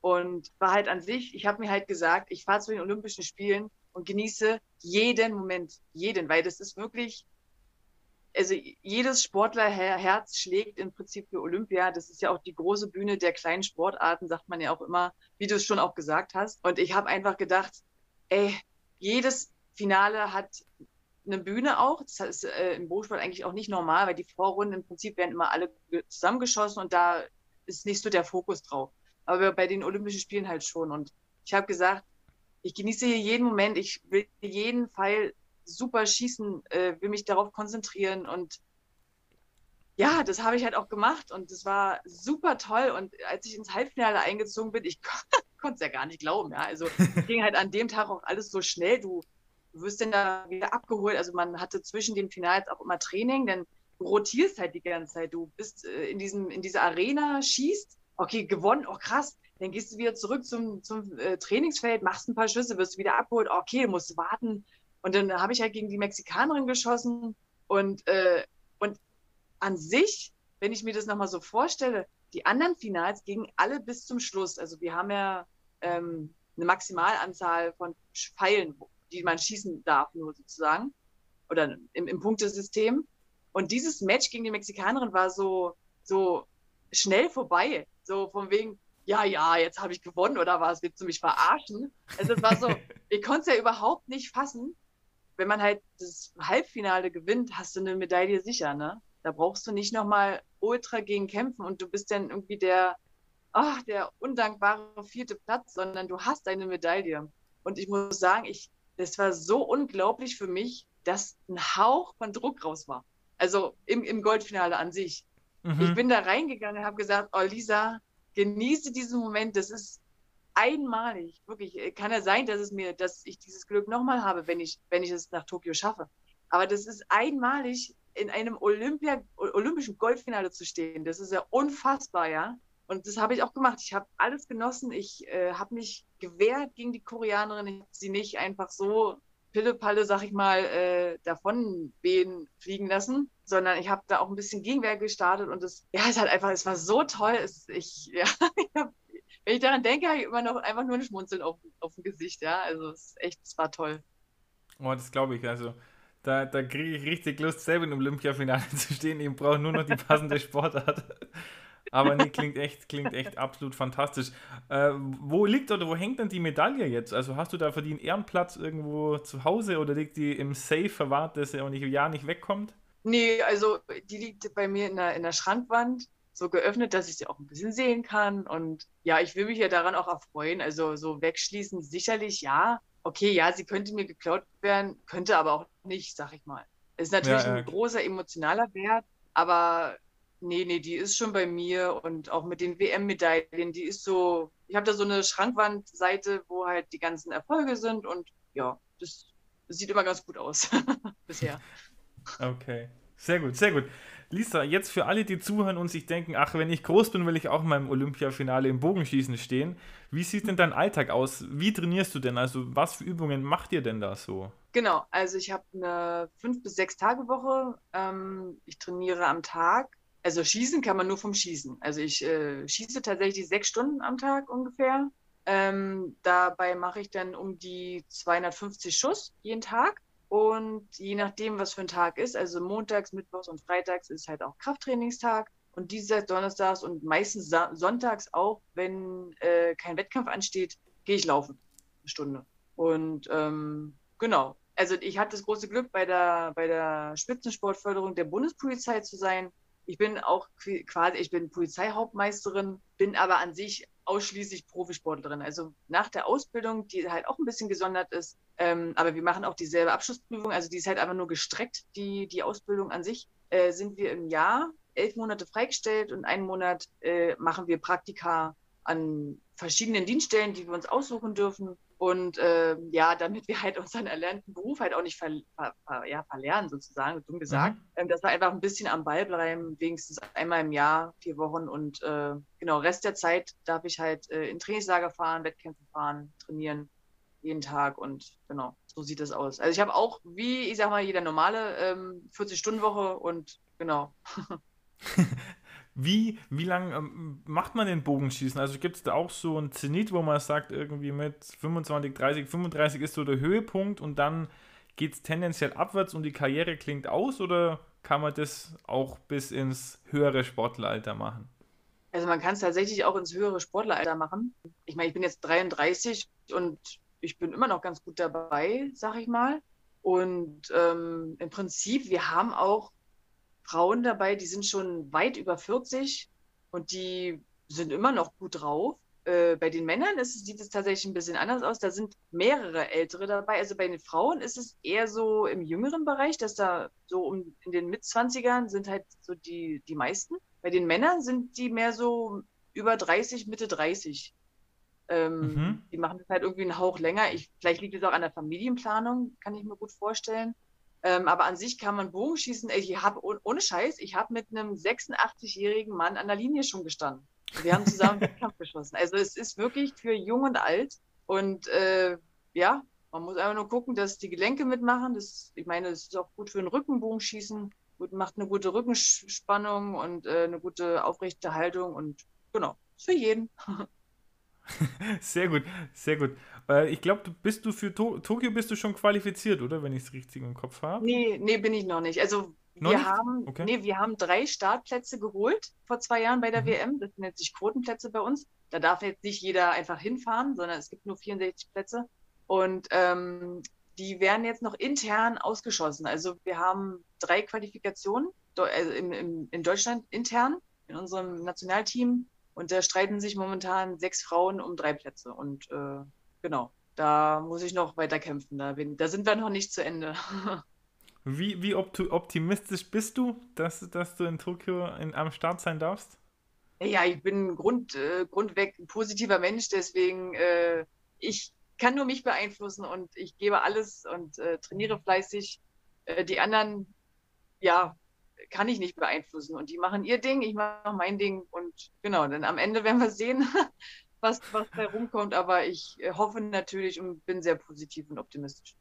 Und war halt an sich, ich habe mir halt gesagt, ich fahre zu den Olympischen Spielen und genieße jeden Moment, jeden, weil das ist wirklich also jedes Sportlerherz schlägt im Prinzip für Olympia. Das ist ja auch die große Bühne der kleinen Sportarten, sagt man ja auch immer, wie du es schon auch gesagt hast. Und ich habe einfach gedacht, ey, jedes Finale hat eine Bühne auch. Das ist äh, im Bogensport eigentlich auch nicht normal, weil die Vorrunden im Prinzip werden immer alle zusammengeschossen und da ist nicht so der Fokus drauf. Aber bei den Olympischen Spielen halt schon. Und ich habe gesagt, ich genieße hier jeden Moment, ich will jeden Pfeil super schießen, äh, will mich darauf konzentrieren und ja, das habe ich halt auch gemacht und das war super toll. Und als ich ins Halbfinale eingezogen bin, ich konnte es ja gar nicht glauben. Ja, also ging halt an dem Tag auch alles so schnell. Du, du wirst dann da wieder abgeholt. Also man hatte zwischen den Finals auch immer Training, denn du rotierst halt die ganze Zeit. Du bist äh, in diesem in dieser Arena, schießt, okay, gewonnen, oh krass. Dann gehst du wieder zurück zum, zum äh, Trainingsfeld, machst ein paar Schüsse, wirst wieder abgeholt, okay, musst warten, und dann habe ich halt gegen die Mexikanerin geschossen und, äh, und an sich, wenn ich mir das nochmal so vorstelle, die anderen Finals gingen alle bis zum Schluss. Also wir haben ja ähm, eine Maximalanzahl von Pfeilen, die man schießen darf, nur sozusagen. Oder im, im Punktesystem. Und dieses Match gegen die Mexikanerin war so, so schnell vorbei. So von wegen, ja, ja, jetzt habe ich gewonnen oder was, willst du mich verarschen? Also es war so, ich konnte es ja überhaupt nicht fassen wenn man halt das Halbfinale gewinnt, hast du eine Medaille sicher, ne? Da brauchst du nicht nochmal ultra gegen kämpfen und du bist dann irgendwie der, ach, der undankbare vierte Platz, sondern du hast eine Medaille. Und ich muss sagen, ich, das war so unglaublich für mich, dass ein Hauch von Druck raus war. Also im, im Goldfinale an sich. Mhm. Ich bin da reingegangen und habe gesagt, oh Lisa, genieße diesen Moment. Das ist einmalig, wirklich, äh, kann ja sein, dass es mir, dass ich dieses Glück nochmal habe, wenn ich, wenn ich es nach Tokio schaffe. Aber das ist einmalig, in einem Olympia, olympischen Goldfinale zu stehen. Das ist ja unfassbar, ja. Und das habe ich auch gemacht. Ich habe alles genossen. Ich äh, habe mich gewehrt gegen die Koreanerin. Ich habe sie nicht einfach so Pille-Palle, sag ich mal, äh, davon wehen fliegen lassen, sondern ich habe da auch ein bisschen Gegenwehr gestartet und es, ja, es hat einfach, es war so toll. Es, ich, ja, ich habe wenn ich daran denke, habe ich immer noch einfach nur ein Schmunzeln auf, auf dem Gesicht, ja. Also es ist echt, es war toll. Oh, das glaube ich. Also da, da kriege ich richtig Lust, selber im Olympiafinale zu stehen. Ich brauche nur noch die passende Sportart. Aber nee, klingt echt, klingt echt absolut fantastisch. Äh, wo liegt oder wo hängt denn die Medaille jetzt? Also hast du da für die einen Ehrenplatz irgendwo zu Hause oder liegt die im Safe verwahrt, dass er auch nicht, ja nicht wegkommt? Nee, also die liegt bei mir in der, in der Schrankwand so geöffnet, dass ich sie auch ein bisschen sehen kann. Und ja, ich will mich ja daran auch erfreuen. Also so wegschließen sicherlich ja. Okay, ja, sie könnte mir geklaut werden, könnte aber auch nicht, sag ich mal. Es ist natürlich ja, ja. ein großer emotionaler Wert, aber nee, nee, die ist schon bei mir und auch mit den WM-Medaillen, die ist so, ich habe da so eine Schrankwandseite, wo halt die ganzen Erfolge sind und ja, das, sieht immer ganz gut aus bisher. Okay. Sehr gut, sehr gut. Lisa, jetzt für alle, die zuhören und sich denken, ach, wenn ich groß bin, will ich auch mal im Olympiafinale im Bogenschießen stehen. Wie sieht denn dein Alltag aus? Wie trainierst du denn? Also, was für Übungen macht ihr denn da so? Genau, also ich habe eine fünf bis sechs Tage Woche. Ähm, ich trainiere am Tag. Also schießen kann man nur vom Schießen. Also ich äh, schieße tatsächlich sechs Stunden am Tag ungefähr. Ähm, dabei mache ich dann um die 250 Schuss jeden Tag. Und je nachdem, was für ein Tag ist, also montags, mittwochs und freitags ist halt auch Krafttrainingstag. Und Dienstags, Donnerstags und meistens sonntags auch, wenn äh, kein Wettkampf ansteht, gehe ich laufen. Eine Stunde. Und ähm, genau. Also ich hatte das große Glück, bei der, bei der Spitzensportförderung der Bundespolizei zu sein. Ich bin auch quasi, ich bin Polizeihauptmeisterin, bin aber an sich ausschließlich Profisportlerin. Also nach der Ausbildung, die halt auch ein bisschen gesondert ist, ähm, aber wir machen auch dieselbe Abschlussprüfung, also die ist halt einfach nur gestreckt, die, die Ausbildung an sich, äh, sind wir im Jahr elf Monate freigestellt und einen Monat äh, machen wir Praktika an verschiedenen Dienststellen, die wir uns aussuchen dürfen. Und äh, ja, damit wir halt unseren erlernten Beruf halt auch nicht ver ver ver ja, verlernen, sozusagen, dumm gesagt, mhm. ähm, dass wir einfach ein bisschen am Ball bleiben, wenigstens einmal im Jahr, vier Wochen. Und äh, genau, Rest der Zeit darf ich halt äh, in Trainingslager fahren, Wettkämpfe fahren, trainieren, jeden Tag. Und genau, so sieht das aus. Also ich habe auch, wie ich sag mal, jeder normale ähm, 40-Stunden-Woche und genau. Wie, wie lange ähm, macht man den Bogenschießen? Also gibt es da auch so ein Zenit, wo man sagt, irgendwie mit 25, 30, 35 ist so der Höhepunkt und dann geht es tendenziell abwärts und die Karriere klingt aus oder kann man das auch bis ins höhere Sportleralter machen? Also man kann es tatsächlich auch ins höhere Sportleralter machen. Ich meine, ich bin jetzt 33 und ich bin immer noch ganz gut dabei, sag ich mal. Und ähm, im Prinzip, wir haben auch Frauen dabei, die sind schon weit über 40 und die sind immer noch gut drauf. Äh, bei den Männern ist, sieht es tatsächlich ein bisschen anders aus. Da sind mehrere Ältere dabei. Also bei den Frauen ist es eher so im jüngeren Bereich, dass da so um in den Mitzwanzigern sind halt so die, die meisten. Bei den Männern sind die mehr so über 30, Mitte 30. Ähm, mhm. Die machen das halt irgendwie einen Hauch länger. Ich, vielleicht liegt es auch an der Familienplanung, kann ich mir gut vorstellen. Ähm, aber an sich kann man Bogenschießen. Ich habe ohne Scheiß, ich habe mit einem 86-jährigen Mann an der Linie schon gestanden. Wir haben zusammen Wettkampf geschossen. Also es ist wirklich für jung und alt. Und äh, ja, man muss einfach nur gucken, dass die Gelenke mitmachen. Das, ich meine, es ist auch gut für den Rückenbogenschießen. Gut, macht eine gute Rückenspannung und äh, eine gute aufrechte Haltung. Und genau, ist für jeden. Sehr gut, sehr gut. Äh, ich glaube, bist du für to Tokio bist du schon qualifiziert, oder? Wenn ich es richtig im Kopf habe. Nee, nee, bin ich noch nicht. Also noch wir nicht? haben, okay. nee, wir haben drei Startplätze geholt vor zwei Jahren bei der mhm. WM. Das nennt sich Quotenplätze bei uns. Da darf jetzt nicht jeder einfach hinfahren, sondern es gibt nur 64 Plätze. Und ähm, die werden jetzt noch intern ausgeschossen. Also wir haben drei Qualifikationen also in, in, in Deutschland intern, in unserem Nationalteam. Und da streiten sich momentan sechs Frauen um drei Plätze. Und äh, genau, da muss ich noch weiter kämpfen. Da, bin, da sind wir noch nicht zu Ende. wie wie optimistisch bist du, dass, dass du in Tokio in, am Start sein darfst? Ja, ich bin Grund, äh, grundweg ein positiver Mensch, deswegen äh, ich kann nur mich beeinflussen und ich gebe alles und äh, trainiere fleißig. Äh, die anderen, ja, kann ich nicht beeinflussen und die machen ihr Ding, ich mache mein Ding und genau, dann am Ende werden wir sehen, was, was da rumkommt. Aber ich äh, hoffe natürlich und bin sehr positiv und optimistisch.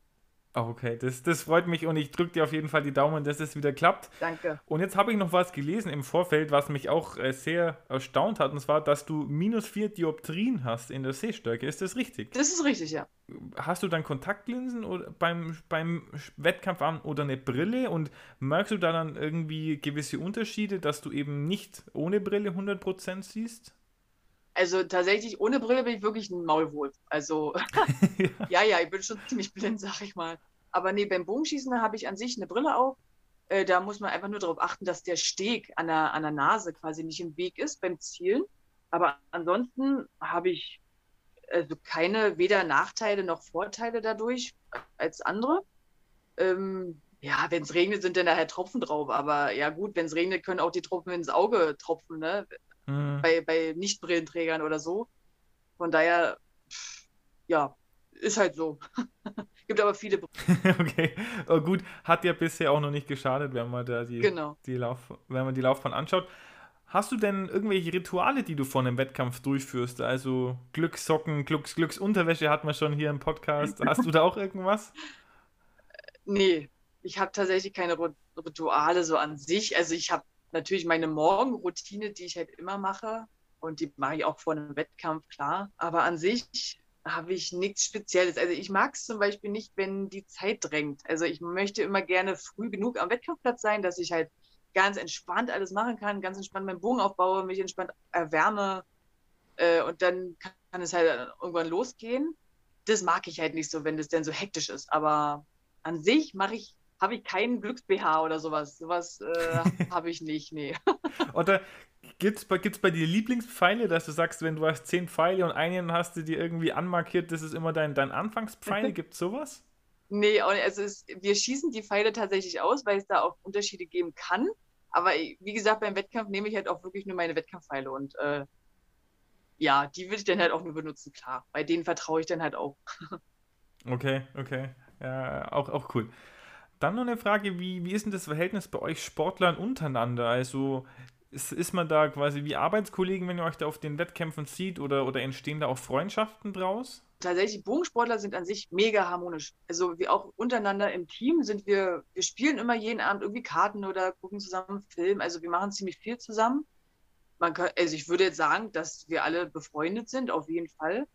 Okay, das, das freut mich und ich drücke dir auf jeden Fall die Daumen, dass es wieder klappt. Danke. Und jetzt habe ich noch was gelesen im Vorfeld, was mich auch äh, sehr erstaunt hat, und zwar, dass du minus vier Dioptrien hast in der Sehstärke. Ist das richtig? Das ist richtig, ja. Hast du dann Kontaktlinsen oder beim, beim Wettkampf an oder eine Brille und merkst du da dann irgendwie gewisse Unterschiede, dass du eben nicht ohne Brille 100% siehst? Also tatsächlich, ohne Brille bin ich wirklich ein Maulwurf. Also ja. ja, ja, ich bin schon ziemlich blind, sag ich mal. Aber nee, beim Bogenschießen habe ich an sich eine Brille auf. Äh, da muss man einfach nur darauf achten, dass der Steg an der, an der Nase quasi nicht im Weg ist beim Zielen. Aber ansonsten habe ich also keine weder Nachteile noch Vorteile dadurch als andere. Ähm, ja, wenn es regnet, sind dann daher Tropfen drauf. Aber ja gut, wenn es regnet, können auch die Tropfen ins Auge tropfen. Ne? Mhm. bei, bei Nicht-Brillenträgern oder so. Von daher, ja, ist halt so. Gibt aber viele. okay, oh, gut, hat ja bisher auch noch nicht geschadet, wenn man da die, genau. die, Lauf, wenn man die Laufbahn anschaut. Hast du denn irgendwelche Rituale, die du vor einem Wettkampf durchführst? Also Glückssocken, Glücks, Glücksunterwäsche hat man schon hier im Podcast. Hast du da auch irgendwas? Nee, ich habe tatsächlich keine Rituale so an sich. Also ich habe natürlich meine Morgenroutine, die ich halt immer mache. Und die mache ich auch vor einem Wettkampf, klar. Aber an sich habe ich nichts Spezielles. Also ich mag es zum Beispiel nicht, wenn die Zeit drängt. Also ich möchte immer gerne früh genug am Wettkampfplatz sein, dass ich halt ganz entspannt alles machen kann, ganz entspannt meinen Bogen aufbaue, mich entspannt erwärme äh, und dann kann es halt irgendwann losgehen. Das mag ich halt nicht so, wenn das denn so hektisch ist. Aber an sich mache ich habe ich keinen Glücks-BH oder sowas. Sowas äh, habe ich nicht, nee. Oder gibt es bei, gibt's bei dir Lieblingspfeile, dass du sagst, wenn du hast zehn Pfeile und einen hast du dir irgendwie anmarkiert, das ist immer dein, dein Anfangspfeil? Gibt es sowas? Nee, also es, wir schießen die Pfeile tatsächlich aus, weil es da auch Unterschiede geben kann. Aber wie gesagt, beim Wettkampf nehme ich halt auch wirklich nur meine Wettkampfpfeile und äh, ja, die würde ich dann halt auch nur benutzen, klar. Bei denen vertraue ich dann halt auch. okay, okay. Ja, auch, auch cool. Dann noch eine Frage, wie, wie ist denn das Verhältnis bei euch Sportlern untereinander? Also ist, ist man da quasi wie Arbeitskollegen, wenn ihr euch da auf den Wettkämpfen sieht oder, oder entstehen da auch Freundschaften draus? Tatsächlich, Bogensportler sind an sich mega harmonisch. Also wie auch untereinander im Team sind wir, wir spielen immer jeden Abend irgendwie Karten oder gucken zusammen Film. Also wir machen ziemlich viel zusammen. Man kann, also ich würde jetzt sagen, dass wir alle befreundet sind, auf jeden Fall.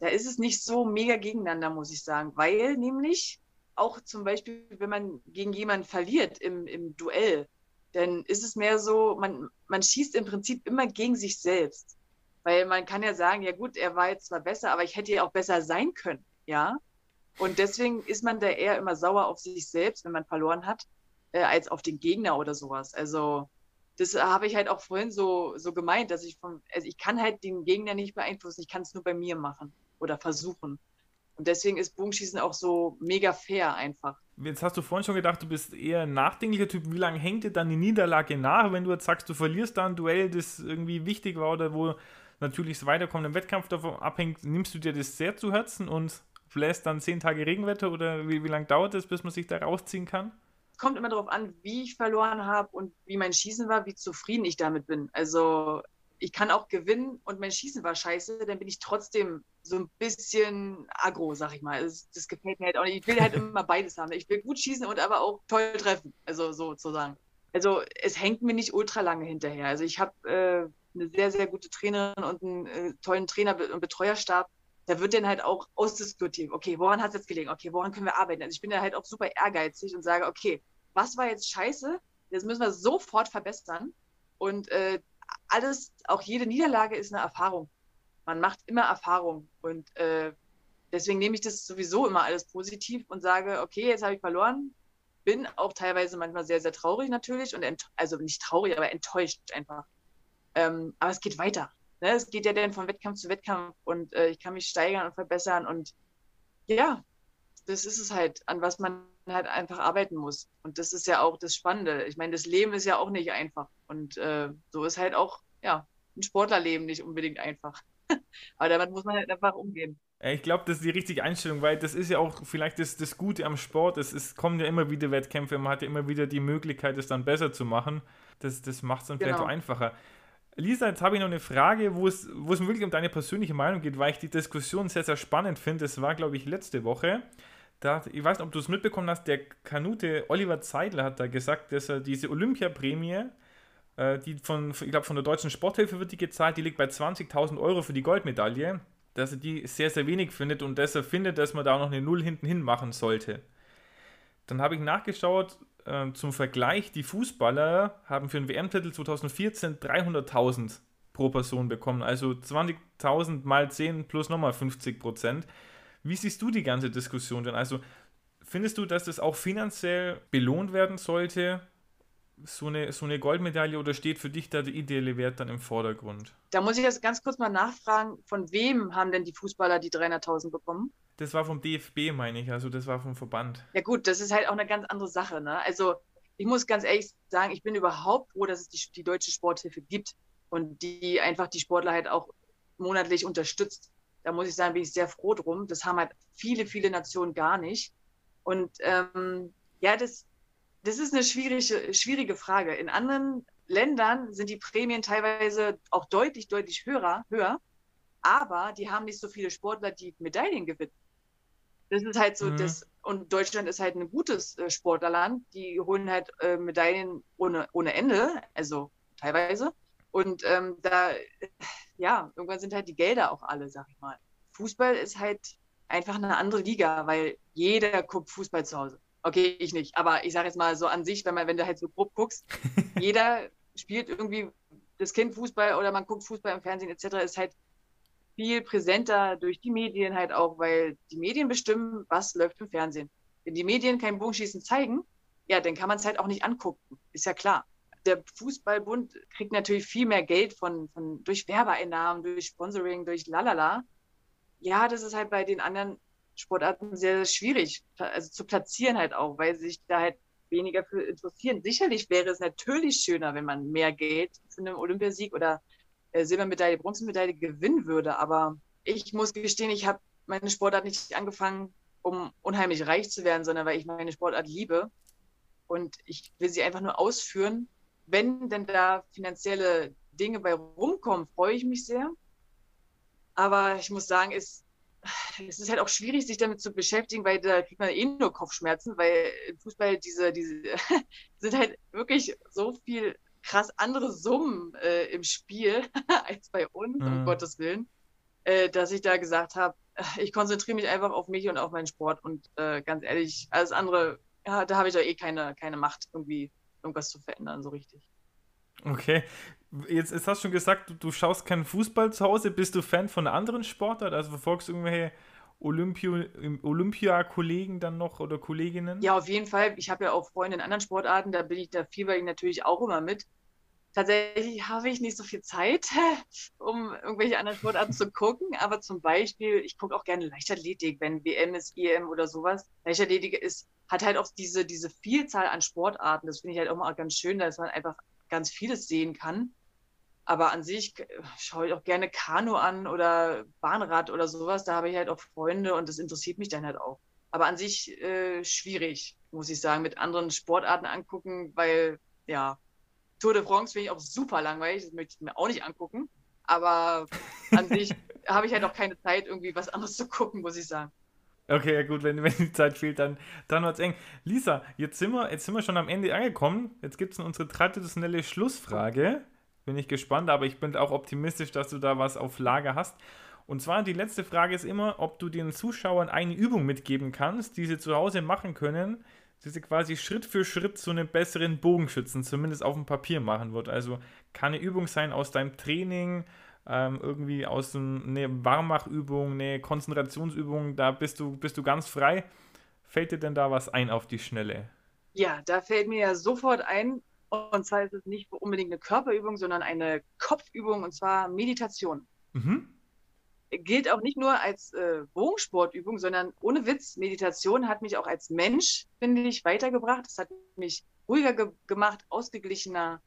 Da ist es nicht so mega gegeneinander, muss ich sagen, weil nämlich auch zum Beispiel, wenn man gegen jemanden verliert im, im Duell, dann ist es mehr so, man, man schießt im Prinzip immer gegen sich selbst. Weil man kann ja sagen, ja gut, er war jetzt zwar besser, aber ich hätte ja auch besser sein können, ja. Und deswegen ist man da eher immer sauer auf sich selbst, wenn man verloren hat, äh, als auf den Gegner oder sowas. Also das habe ich halt auch vorhin so, so gemeint, dass ich vom, also ich kann halt den Gegner nicht beeinflussen, ich kann es nur bei mir machen oder versuchen. Und deswegen ist Bogenschießen auch so mega fair einfach. Jetzt hast du vorhin schon gedacht, du bist eher ein nachdenklicher Typ. Wie lange hängt dir dann die Niederlage nach, wenn du jetzt sagst, du verlierst da ein Duell, das irgendwie wichtig war oder wo natürlich das Weiterkommen im Wettkampf davon abhängt? Nimmst du dir das sehr zu Herzen und bläst dann zehn Tage Regenwetter oder wie, wie lange dauert es, bis man sich da rausziehen kann? Es kommt immer darauf an, wie ich verloren habe und wie mein Schießen war, wie zufrieden ich damit bin. Also ich kann auch gewinnen und mein Schießen war scheiße, dann bin ich trotzdem so ein bisschen aggro, sag ich mal. Das, das, gefällt mir halt auch nicht. Ich will halt immer beides haben. Ich will gut schießen und aber auch toll treffen, also sozusagen. Also es hängt mir nicht ultra lange hinterher. Also ich habe äh, eine sehr, sehr gute Trainerin und einen äh, tollen Trainer- und Betreuerstab. Da wird dann halt auch ausdiskutiert, okay, woran hat es jetzt gelegen? Okay, woran können wir arbeiten? Also ich bin da halt auch super ehrgeizig und sage, okay, was war jetzt scheiße? Das müssen wir sofort verbessern. Und äh, alles, auch jede Niederlage ist eine Erfahrung. Man macht immer Erfahrung und äh, deswegen nehme ich das sowieso immer alles positiv und sage, okay, jetzt habe ich verloren, bin auch teilweise manchmal sehr, sehr traurig natürlich und also nicht traurig, aber enttäuscht einfach. Ähm, aber es geht weiter. Ne? Es geht ja dann von Wettkampf zu Wettkampf und äh, ich kann mich steigern und verbessern und ja, das ist es halt, an was man halt einfach arbeiten muss. Und das ist ja auch das Spannende. Ich meine, das Leben ist ja auch nicht einfach. Und äh, so ist halt auch, ja, ein Sportlerleben nicht unbedingt einfach. Aber damit muss man halt einfach umgehen. Ich glaube, das ist die richtige Einstellung, weil das ist ja auch vielleicht das, das Gute am Sport. Es, es kommen ja immer wieder Wettkämpfe, man hat ja immer wieder die Möglichkeit, es dann besser zu machen. Das, das macht es dann genau. vielleicht auch einfacher. Lisa, jetzt habe ich noch eine Frage, wo es, wo es wirklich um deine persönliche Meinung geht, weil ich die Diskussion sehr, sehr spannend finde. Das war, glaube ich, letzte Woche. Da, ich weiß nicht, ob du es mitbekommen hast, der Kanute Oliver Zeidler hat da gesagt, dass er diese Olympiaprämie, äh, die von, ich glaube, von der deutschen Sporthilfe wird die gezahlt, die liegt bei 20.000 Euro für die Goldmedaille, dass er die sehr, sehr wenig findet und dass er findet, dass man da noch eine Null hinten hin machen sollte. Dann habe ich nachgeschaut, äh, zum Vergleich, die Fußballer haben für den WM-Titel 2014 300.000 pro Person bekommen, also 20.000 mal 10 plus nochmal 50 Prozent. Wie siehst du die ganze Diskussion denn? Also findest du, dass das auch finanziell belohnt werden sollte, so eine, so eine Goldmedaille, oder steht für dich da der ideelle Wert dann im Vordergrund? Da muss ich jetzt ganz kurz mal nachfragen, von wem haben denn die Fußballer die 300.000 bekommen? Das war vom DFB, meine ich, also das war vom Verband. Ja gut, das ist halt auch eine ganz andere Sache. Ne? Also ich muss ganz ehrlich sagen, ich bin überhaupt froh, dass es die, die deutsche Sporthilfe gibt und die einfach die Sportler halt auch monatlich unterstützt. Da muss ich sagen, bin ich sehr froh drum. Das haben halt viele, viele Nationen gar nicht. Und ähm, ja, das, das ist eine schwierige, schwierige Frage. In anderen Ländern sind die Prämien teilweise auch deutlich, deutlich höher, höher aber die haben nicht so viele Sportler, die Medaillen gewinnen. Das ist halt so, mhm. das, und Deutschland ist halt ein gutes äh, Sportlerland. Die holen halt äh, Medaillen ohne, ohne Ende, also teilweise. Und ähm, da, ja, irgendwann sind halt die Gelder auch alle, sag ich mal. Fußball ist halt einfach eine andere Liga, weil jeder guckt Fußball zu Hause. Okay, ich nicht, aber ich sage jetzt mal so an sich, wenn man, wenn du halt so grob guckst, jeder spielt irgendwie das Kind Fußball oder man guckt Fußball im Fernsehen etc. ist halt viel präsenter durch die Medien halt auch, weil die Medien bestimmen, was läuft im Fernsehen. Wenn die Medien kein Bogenschießen zeigen, ja, dann kann man es halt auch nicht angucken. Ist ja klar. Der Fußballbund kriegt natürlich viel mehr Geld von, von durch Werbeeinnahmen, durch Sponsoring, durch lalala. Ja, das ist halt bei den anderen Sportarten sehr, sehr schwierig, also zu platzieren halt auch, weil sich da halt weniger für interessieren. Sicherlich wäre es natürlich schöner, wenn man mehr Geld für einen Olympiasieg oder äh, Silbermedaille, Bronzemedaille gewinnen würde. Aber ich muss gestehen, ich habe meine Sportart nicht angefangen, um unheimlich reich zu werden, sondern weil ich meine Sportart liebe. Und ich will sie einfach nur ausführen. Wenn denn da finanzielle Dinge bei rumkommen, freue ich mich sehr. Aber ich muss sagen, es, es ist halt auch schwierig, sich damit zu beschäftigen, weil da kriegt man eh nur Kopfschmerzen, weil im Fußball diese, diese sind halt wirklich so viel krass andere Summen äh, im Spiel als bei uns, mhm. um Gottes Willen, äh, dass ich da gesagt habe, ich konzentriere mich einfach auf mich und auf meinen Sport und äh, ganz ehrlich, alles andere, ja, da habe ich ja eh keine, keine Macht, irgendwie irgendwas zu verändern, so richtig. Okay. Jetzt, jetzt hast du schon gesagt, du, du schaust keinen Fußball zu Hause. Bist du Fan von einer anderen Sportart? Also verfolgst du irgendwelche Olympia-Kollegen dann noch oder Kolleginnen? Ja, auf jeden Fall. Ich habe ja auch Freunde in anderen Sportarten, da bin ich, da fieber ich natürlich auch immer mit. Tatsächlich habe ich nicht so viel Zeit, um irgendwelche anderen Sportarten zu gucken, aber zum Beispiel, ich gucke auch gerne Leichtathletik, wenn WM ist, EM oder sowas. Leichtathletik ist, hat halt auch diese, diese Vielzahl an Sportarten. Das finde ich halt auch mal ganz schön, dass man einfach ganz vieles sehen kann. Aber an sich schaue ich auch gerne Kanu an oder Bahnrad oder sowas. Da habe ich halt auch Freunde und das interessiert mich dann halt auch. Aber an sich äh, schwierig, muss ich sagen, mit anderen Sportarten angucken, weil ja, Tour de France finde ich auch super langweilig, das möchte ich mir auch nicht angucken. Aber an sich habe ich halt auch keine Zeit, irgendwie was anderes zu gucken, muss ich sagen. Okay, ja gut, wenn, wenn die Zeit fehlt, dann, dann wird es eng. Lisa, jetzt sind, wir, jetzt sind wir schon am Ende angekommen. Jetzt gibt es unsere traditionelle Schlussfrage bin ich gespannt, aber ich bin auch optimistisch, dass du da was auf Lager hast. Und zwar die letzte Frage ist immer, ob du den Zuschauern eine Übung mitgeben kannst, die sie zu Hause machen können, die sie quasi Schritt für Schritt zu einem besseren Bogenschützen, zumindest auf dem Papier machen wird. Also kann eine Übung sein aus deinem Training, ähm, irgendwie aus einer Warmachübung, eine Konzentrationsübung, da bist du, bist du ganz frei. Fällt dir denn da was ein auf die Schnelle? Ja, da fällt mir ja sofort ein, und zwar ist es nicht unbedingt eine Körperübung, sondern eine Kopfübung und zwar Meditation. Mhm. Gilt auch nicht nur als äh, Bogensportübung, sondern ohne Witz, Meditation hat mich auch als Mensch, finde ich, weitergebracht. Es hat mich ruhiger ge gemacht, ausgeglichener.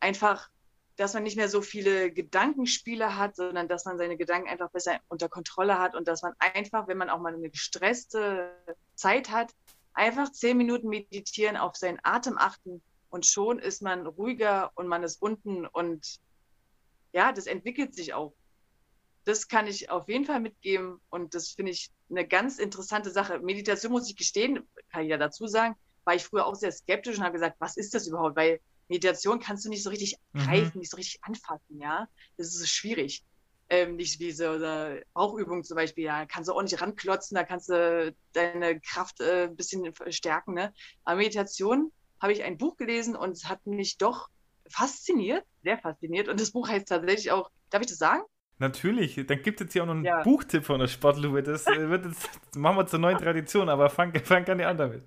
Einfach, dass man nicht mehr so viele Gedankenspiele hat, sondern dass man seine Gedanken einfach besser unter Kontrolle hat und dass man einfach, wenn man auch mal eine gestresste Zeit hat, einfach zehn Minuten meditieren, auf seinen Atem achten und schon ist man ruhiger und man ist unten und ja, das entwickelt sich auch. Das kann ich auf jeden Fall mitgeben und das finde ich eine ganz interessante Sache. Meditation muss ich gestehen, kann ich ja dazu sagen, war ich früher auch sehr skeptisch und habe gesagt, was ist das überhaupt? Weil Meditation kannst du nicht so richtig mhm. greifen, nicht so richtig anfassen, ja. Das ist so schwierig. Ähm, nicht wie so eine Bauchübung zum Beispiel, ja, kannst du auch nicht ranklotzen, da kannst du deine Kraft äh, ein bisschen verstärken, ne? Aber Meditation habe ich ein Buch gelesen und es hat mich doch fasziniert, sehr fasziniert. Und das Buch heißt tatsächlich auch, darf ich das sagen? Natürlich, dann gibt es hier auch noch einen ja. Buchtipp von der Sportlupe. Das äh, wird jetzt, machen wir zur neuen Tradition, aber fang, fang gerne an damit.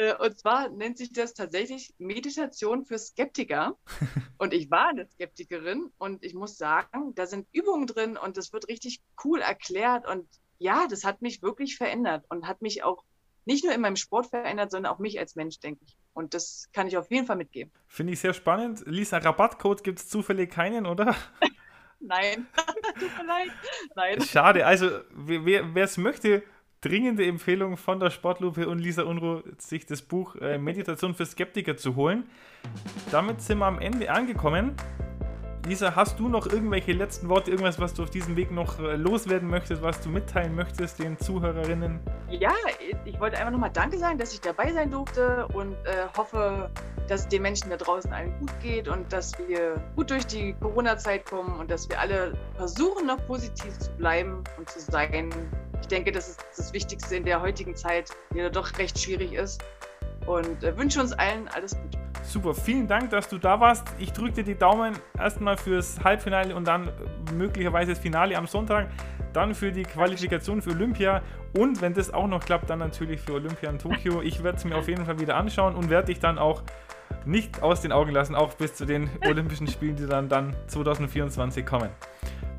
Äh, und zwar nennt sich das tatsächlich Meditation für Skeptiker. Und ich war eine Skeptikerin und ich muss sagen, da sind Übungen drin und das wird richtig cool erklärt. Und ja, das hat mich wirklich verändert und hat mich auch nicht nur in meinem Sport verändert, sondern auch mich als Mensch, denke ich. Und das kann ich auf jeden Fall mitgeben. Finde ich sehr spannend. Lisa, Rabattcode gibt es zufällig keinen, oder? Nein, tut mir leid. Nein. Schade. Also, wer es möchte, dringende Empfehlung von der Sportlupe und Lisa Unruh, sich das Buch äh, Meditation für Skeptiker zu holen. Damit sind wir am Ende angekommen. Lisa, hast du noch irgendwelche letzten Worte, irgendwas, was du auf diesem Weg noch äh, loswerden möchtest, was du mitteilen möchtest den Zuhörerinnen? Ja, ich wollte einfach nochmal Danke sagen, dass ich dabei sein durfte und äh, hoffe, dass den Menschen da draußen allen gut geht und dass wir gut durch die Corona-Zeit kommen und dass wir alle versuchen, noch positiv zu bleiben und zu sein. Ich denke, das ist das Wichtigste in der heutigen Zeit, die ja doch recht schwierig ist. Und äh, wünsche uns allen alles Gute. Super, vielen Dank, dass du da warst. Ich drücke dir die Daumen erstmal fürs Halbfinale und dann möglicherweise das Finale am Sonntag, dann für die Qualifikation für Olympia und wenn das auch noch klappt, dann natürlich für Olympia in Tokio. Ich werde es mir auf jeden Fall wieder anschauen und werde dich dann auch nicht aus den Augen lassen, auch bis zu den Olympischen Spielen, die dann, dann 2024 kommen.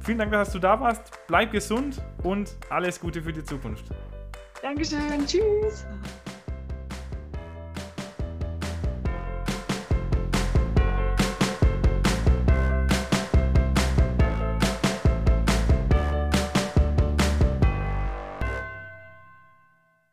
Vielen Dank, dass du da warst. Bleib gesund und alles Gute für die Zukunft. Dankeschön. Tschüss.